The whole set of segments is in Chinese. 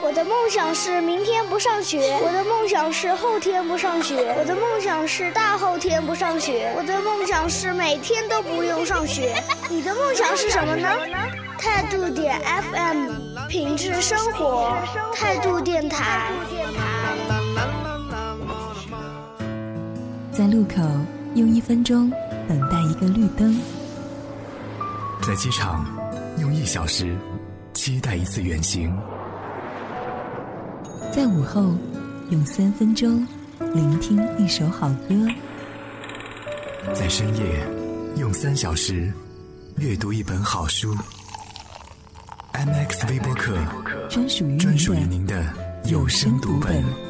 我的梦想是明天不上学，我的梦想是后天不上学，我的梦想是大后天不上学，我的梦想是每天都不用上学。你的梦想是什么呢？态度点 FM，品质生活，态度电台。在路口用一分钟等待一个绿灯，在机场用一小时期待一次远行。在午后，用三分钟聆听一首好歌；在深夜，用三小时阅读一本好书。M X 微播客专属专属于您的有声读本。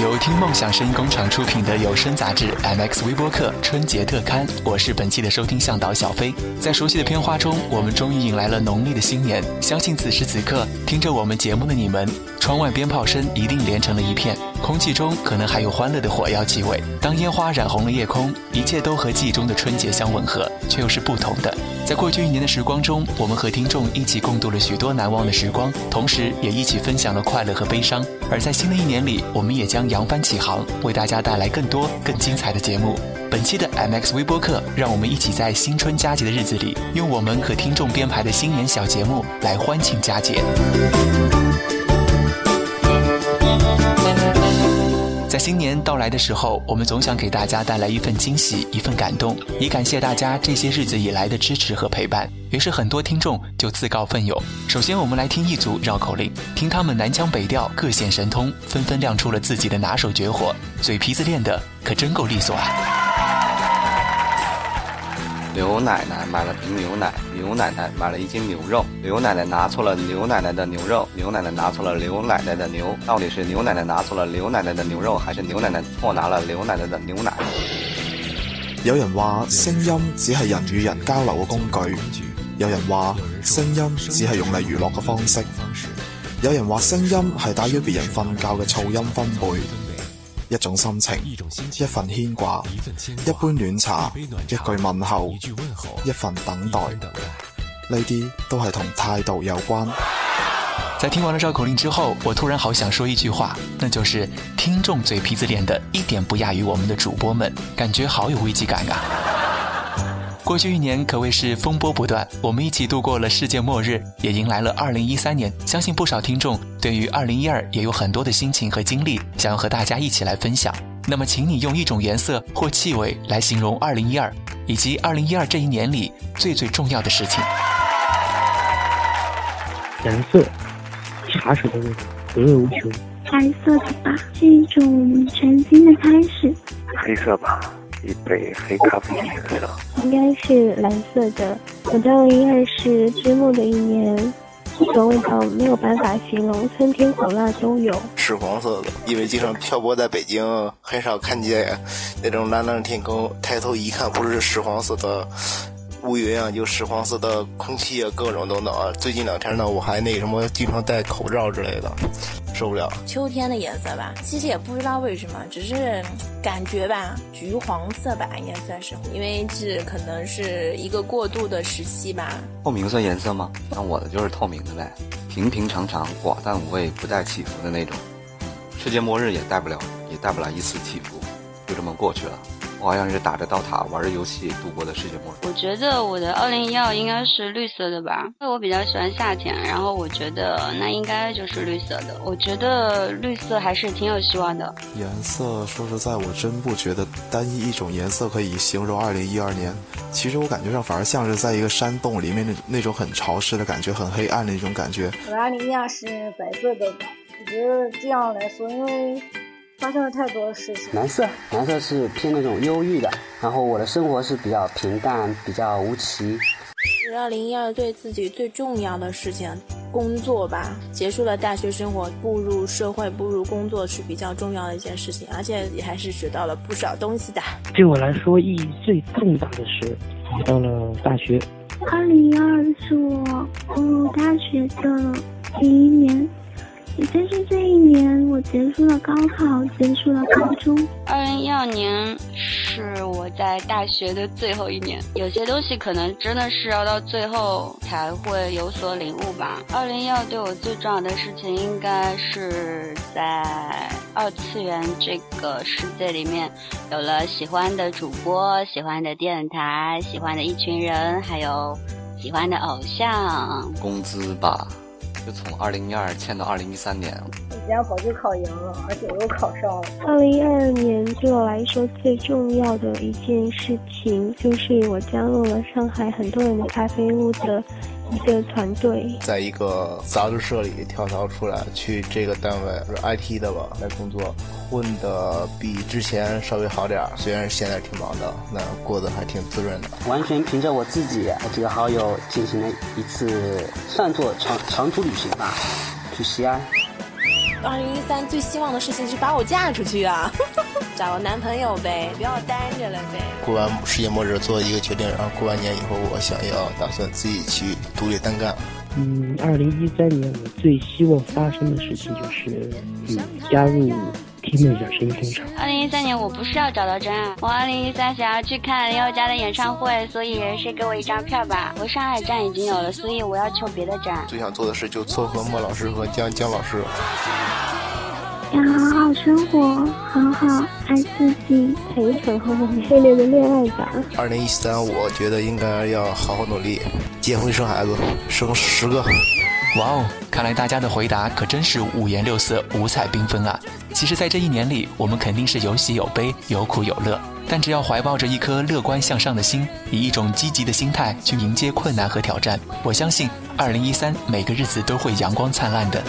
由听梦想声音工厂出品的有声杂志《MX 微播客》春节特刊，我是本期的收听向导小飞。在熟悉的片花中，我们终于迎来了农历的新年。相信此时此刻，听着我们节目的你们。窗外鞭炮声一定连成了一片，空气中可能还有欢乐的火药气味。当烟花染红了夜空，一切都和记忆中的春节相吻合，却又是不同的。在过去一年的时光中，我们和听众一起共度了许多难忘的时光，同时也一起分享了快乐和悲伤。而在新的一年里，我们也将扬帆起航，为大家带来更多更精彩的节目。本期的 MX 微播客，让我们一起在新春佳节的日子里，用我们和听众编排的新年小节目来欢庆佳节。在新年到来的时候，我们总想给大家带来一份惊喜，一份感动，也感谢大家这些日子以来的支持和陪伴。于是，很多听众就自告奋勇。首先，我们来听一组绕口令，听他们南腔北调，各显神通，纷纷亮出了自己的拿手绝活，嘴皮子练得可真够利索啊！刘奶奶买了瓶牛奶，刘奶奶买了一斤牛肉，刘奶奶拿错了刘奶奶的牛肉，刘奶奶拿错了刘奶奶的牛，到底是刘奶奶拿错了刘奶奶的牛肉，还是刘奶奶错拿了刘奶奶的牛奶？有人话声音只系人与人交流嘅工具，有人话声音只系用嚟娱乐嘅方式，有人话声音系打扰别人瞓觉嘅噪音分配。一种心情，一份牵挂，一杯暖茶，一句问候，一份等待，呢啲都系同态度有关。在听完了绕口令之后，我突然好想说一句话，那就是听众嘴皮子练的一点不亚于我们的主播们，感觉好有危机感啊！过去一年可谓是风波不断，我们一起度过了世界末日，也迎来了二零一三年。相信不少听众对于二零一二也有很多的心情和经历，想要和大家一起来分享。那么，请你用一种颜色或气味来形容二零一二，以及二零一二这一年里最最重要的事情。颜色，茶水的味道，回味无穷。白色的吧，是一种全新的开始。黑色吧。一杯黑咖啡颜色，应该是蓝色的。我到了应该是追梦的一年，这么味道没有办法形容，酸甜苦辣都有。屎黄色的，因为经常漂泊在北京，很少看见那种蓝蓝的天空，抬头一看不是屎黄色的乌云啊，就屎黄色的空气啊，各种等等啊。最近两天呢，我还那什么，经常戴口罩之类的。受不了，秋天的颜色吧，其实也不知道为什么，只是感觉吧，橘黄色吧，应该算是，因为是可能是一个过渡的时期吧。透明算颜色吗？那我的就是透明的呗，平平常常，寡淡无味，不带起伏的那种，世界末日也带不了，也带不来一丝起伏，就这么过去了。我好像是打着刀塔玩着游戏度过的世界末日。我觉得我的二零一二应该是绿色的吧，因为我比较喜欢夏天，然后我觉得那应该就是绿色的。我觉得绿色还是挺有希望的。颜色说实在，我真不觉得单一一种颜色可以形容二零一二年。其实我感觉上反而像是在一个山洞里面那那种很潮湿的感觉，很黑暗的一种感觉。我二零一二是白色的吧？我觉得这样来说，因为。发生了太多的事情。蓝色，蓝色是偏那种忧郁的。然后我的生活是比较平淡，比较无奇。二零一二对自己最重要的事情，工作吧。结束了大学生活，步入社会，步入工作是比较重要的一件事情，而且也还是学到了不少东西的。对我来说，意义最重大的是考到了大学。二零二是我步入大学的第一年。其是这一年，我结束了高考，结束了高中。二零一二年是我在大学的最后一年，有些东西可能真的是要到最后才会有所领悟吧。二零一二对我最重要的事情，应该是在二次元这个世界里面，有了喜欢的主播、喜欢的电台、喜欢的一群人，还有喜欢的偶像。工资吧。从二零一二签到二零一三年，今家宝就考研了，而且我又考上了。二零一二年对我来说最重要的一件事情，就是我加入了上海很多人的咖啡屋的。一个团队，在一个杂志社里跳槽出来，去这个单位，是 IT 的吧，来工作，混的比之前稍微好点虽然现在挺忙的，那过得还挺滋润的。完全凭着我自己和几个好友进行了一次，算作长长途旅行吧，去西安。二零一三最希望的事情是把我嫁出去啊。找个男朋友呗，不要单着了呗。过完世界末日做一个决定，然后过完年以后，我想要打算自己去独立单干。嗯，二零一三年我最希望发生的事情就是，嗯，加入听梦的声音工厂。二零一三年我不是要找到真爱，我二零一三想要去看林宥嘉的演唱会，所以谁给我一张票吧？我上海站已经有了，所以我要求别的站。最想做的事就撮合莫老师和姜姜老师。要好好生活，好好爱自己，陪陪我们系列的恋爱角。二零一三，我觉得应该要好好努力，结婚生孩子，生十个。哇哦！看来大家的回答可真是五颜六色、五彩缤纷啊。其实，在这一年里，我们肯定是有喜有悲、有苦有乐。但只要怀抱着一颗乐观向上的心，以一种积极的心态去迎接困难和挑战，我相信二零一三每个日子都会阳光灿烂的。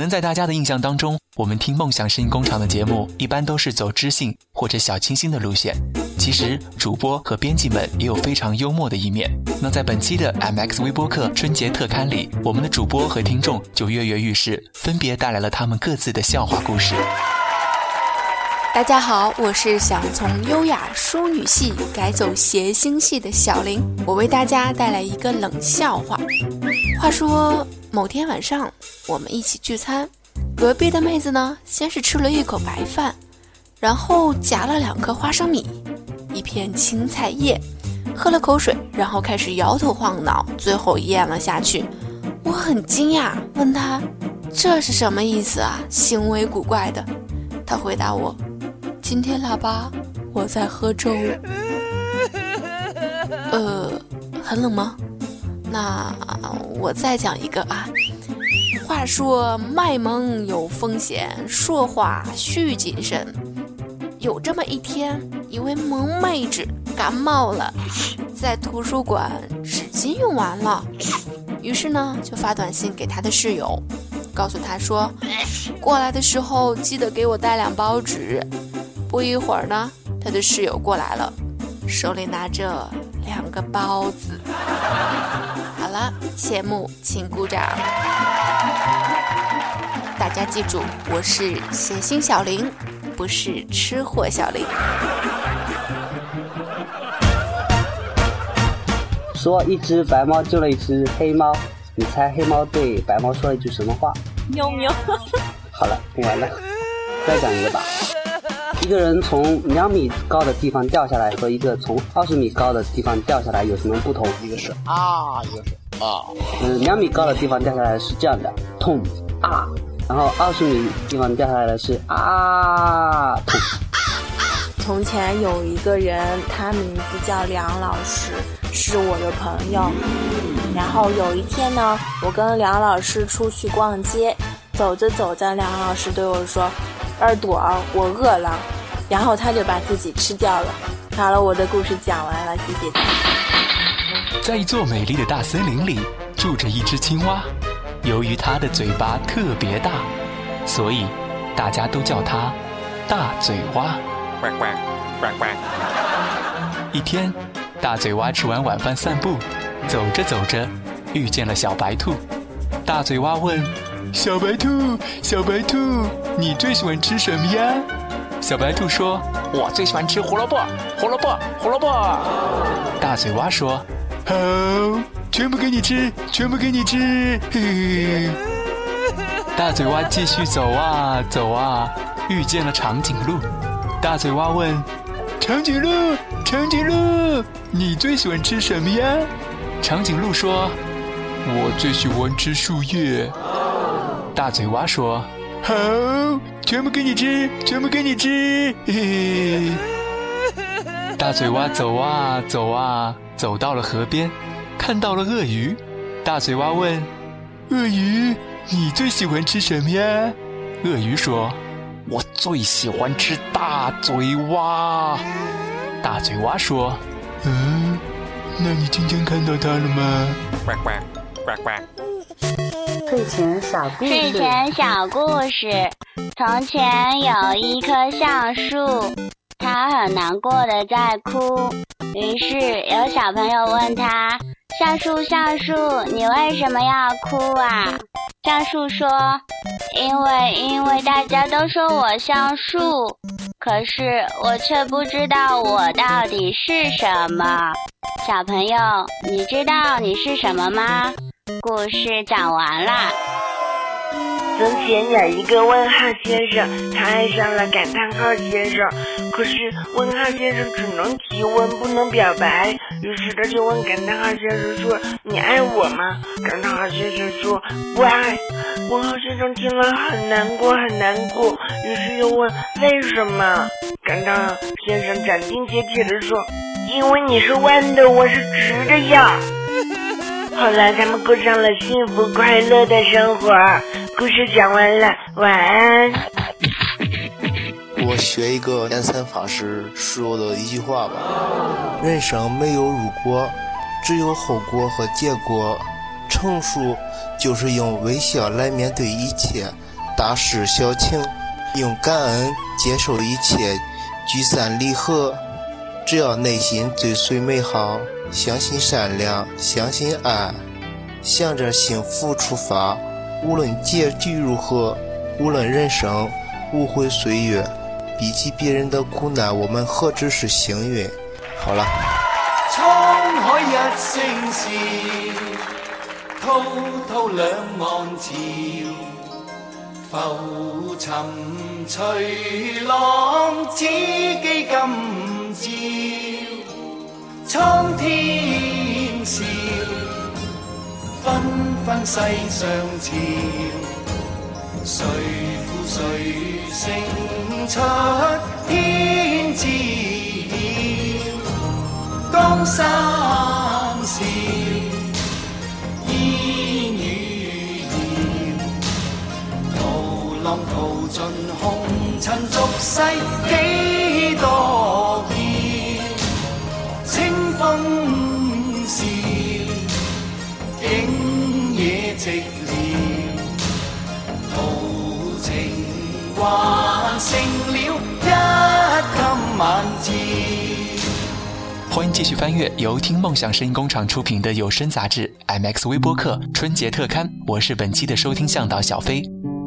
可能在大家的印象当中，我们听梦想声音工厂的节目一般都是走知性或者小清新的路线。其实，主播和编辑们也有非常幽默的一面。那在本期的 MX 微播客春节特刊里，我们的主播和听众就跃跃欲试，分别带来了他们各自的笑话故事。大家好，我是想从优雅淑女系改走谐星系的小林，我为大家带来一个冷笑话。话说。某天晚上，我们一起聚餐，隔壁的妹子呢，先是吃了一口白饭，然后夹了两颗花生米，一片青菜叶，喝了口水，然后开始摇头晃脑，最后咽了下去。我很惊讶，问他这是什么意思啊？行为古怪的。他回答我：“今天腊八，我在喝粥。”呃，很冷吗？那我再讲一个啊。话说卖萌有风险，说话需谨慎。有这么一天，一位萌妹纸感冒了，在图书馆纸巾用完了，于是呢就发短信给她的室友，告诉她说：“过来的时候记得给我带两包纸。”不一会儿呢，她的室友过来了，手里拿着两个包子。好了，谢幕，请鼓掌。大家记住，我是谐星小林，不是吃货小林。说一只白猫救了一只黑猫，你猜黑猫对白猫说了一句什么话？喵喵。好了，听完了，再讲一个吧。一个人从两米高的地方掉下来和一个从二十米高的地方掉下来有什么不同？一个是啊，一个是。啊，嗯，两米高的地方掉下来是这样的，痛啊！然后二十米地方掉下来的是啊，痛。从前有一个人，他名字叫梁老师，是我的朋友。然后有一天呢，我跟梁老师出去逛街，走着走着，梁老师对我说：“二朵，我饿了。”然后他就把自己吃掉了。好了，我的故事讲完了，谢谢大家。在一座美丽的大森林里，住着一只青蛙。由于它的嘴巴特别大，所以大家都叫它大嘴蛙。呱呱，呱呱。一天，大嘴蛙吃完晚饭散步，走着走着，遇见了小白兔。大嘴蛙问：“小白兔，小白兔，你最喜欢吃什么呀？”小白兔说：“我最喜欢吃胡萝卜，胡萝卜，胡萝卜。”大嘴蛙说。好，全部给你吃，全部给你吃。大嘴蛙继续走啊走啊，遇见了长颈鹿。大嘴蛙问：“长颈鹿，长颈鹿，你最喜欢吃什么呀？”长颈鹿说：“我最喜欢吃树叶。”大嘴蛙说：“好，全部给你吃，全部给你吃。”大嘴蛙走啊走啊。走到了河边，看到了鳄鱼。大嘴蛙问：“鳄鱼，你最喜欢吃什么呀？”鳄鱼说：“我最喜欢吃大嘴蛙。”大嘴蛙说：“嗯，那你今天看到它了吗？”睡前小故事。睡前小故事。从前有一棵橡树，它很难过的在哭。于是有小朋友问他：“橡树，橡树，你为什么要哭啊？”橡树说：“因为，因为大家都说我像树，可是我却不知道我到底是什么。”小朋友，你知道你是什么吗？故事讲完了。从前有一个问号先生，他爱上了感叹号先生。可是问号先生只能提问，不能表白。于是他就问感叹号先生说：“你爱我吗？”感叹号先生说：“不爱。”问号先生听了很难过，很难过。于是又问：“为什么？”感叹号先生斩钉截铁地说：“因为你是弯的，我是直的呀！”后来他们过上了幸福快乐的生活。故事讲完了，晚安。我学一个延参法师说的一句话吧：人生没有如果，只有后果和结果。成熟就是用微笑来面对一切大事小情，用感恩接受一切聚散离合。只要内心追随美好，相信善良，相信爱，向着幸福出发。无论结局如何，无论人生无悔岁月，比起别人的苦难，我们何止是幸运？好了。沧海一声笑，滔滔两岸潮，浮沉随浪，只记今朝。苍天。纷纷世上潮，谁负谁胜出？天知晓，江山笑，烟雨遥。涛浪淘尽红尘俗世，几多？欢迎继续翻阅由听梦想声音工厂出品的有声杂志《MX 微播客》春节特刊。我是本期的收听向导小飞。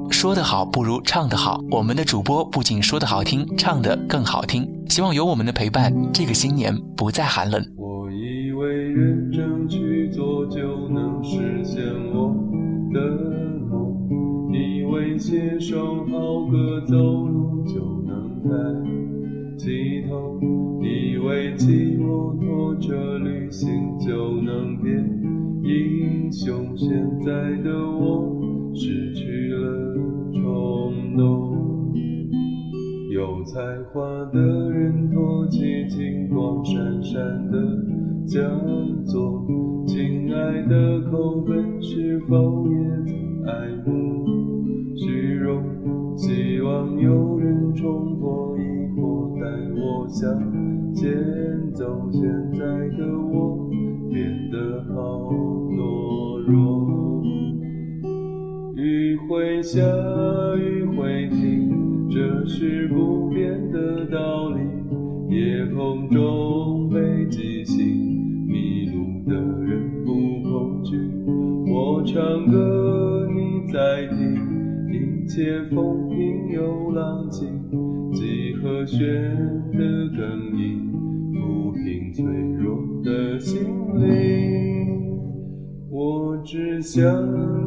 说得好不如唱得好，我们的主播不仅说得好听，唱得更好听。希望有我们的陪伴，这个新年不再寒冷。我以为认真去做就能实现我的梦，以为写首好歌走路就能抬起头。为骑摩托车旅行就能变英雄，现在的我失去了冲动。有才华的人托起金光闪闪的讲座，亲爱的口本是否也爱慕虚荣？希望有人冲破疑惑带我。现走，现在的我变得好懦弱。雨会下，雨会停，这是不变的道理。夜空中北极星，迷路的人不恐惧。我唱歌，你在听，一切风平又浪静，几和弦的更音。想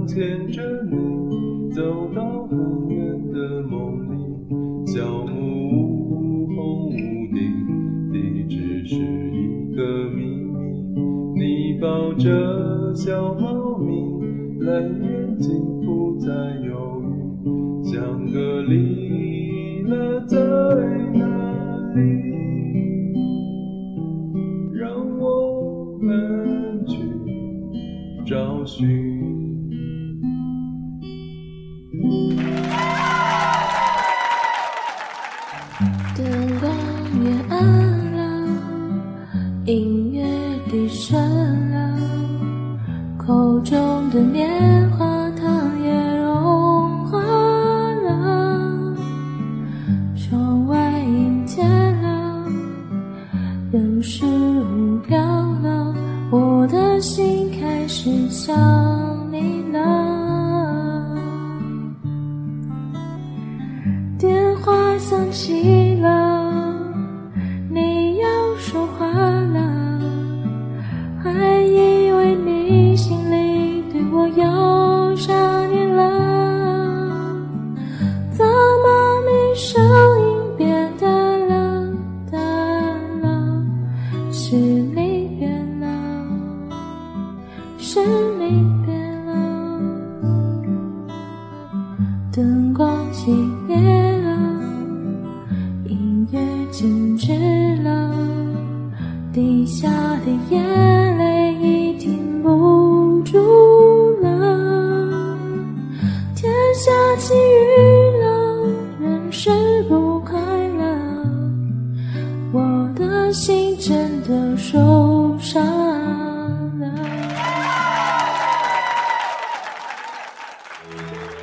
牵着你走到很远的梦里，小木屋红屋顶，地址是一个秘密。你抱着小猫咪，眼睛不再犹豫，香格里。的棉花。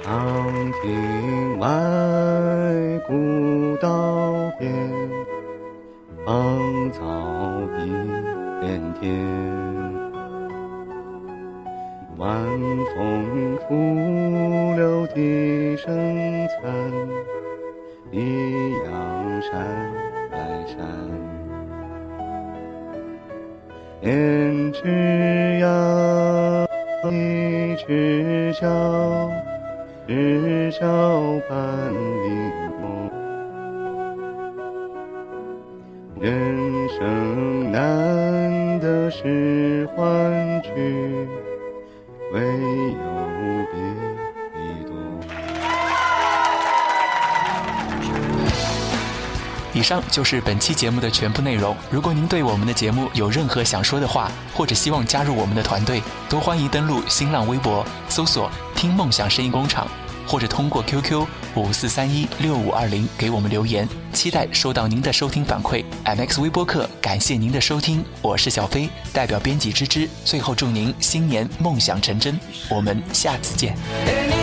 长亭外，古道边，芳草碧连天。晚风拂柳笛声残，夕阳山外山。胭脂摇，一枝香。日照半明梦，人生难得是欢聚，唯有别离多。以上就是本期节目的全部内容。如果您对我们的节目有任何想说的话，或者希望加入我们的团队，都欢迎登录新浪微博搜索“听梦想声音工厂”。或者通过 QQ 五四三一六五二零给我们留言，期待收到您的收听反馈。M X 微播客，感谢您的收听，我是小飞，代表编辑芝芝。最后祝您新年梦想成真，我们下次见。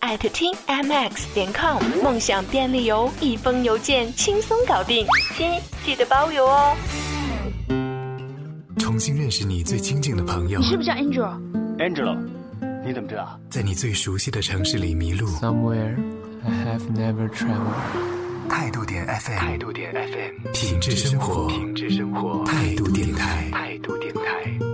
艾特 t m x 点 com，梦想便利游，一封邮件轻松搞定，亲记得包邮哦。重新认识你最亲近的朋友。你是不是叫 a n g e l a n g e l o 你怎么知道？在你最熟悉的城市里迷路。Somewhere I have never traveled。态度点 FM，态度点 FM，品质生活，品质生活，态度电台，态度电台。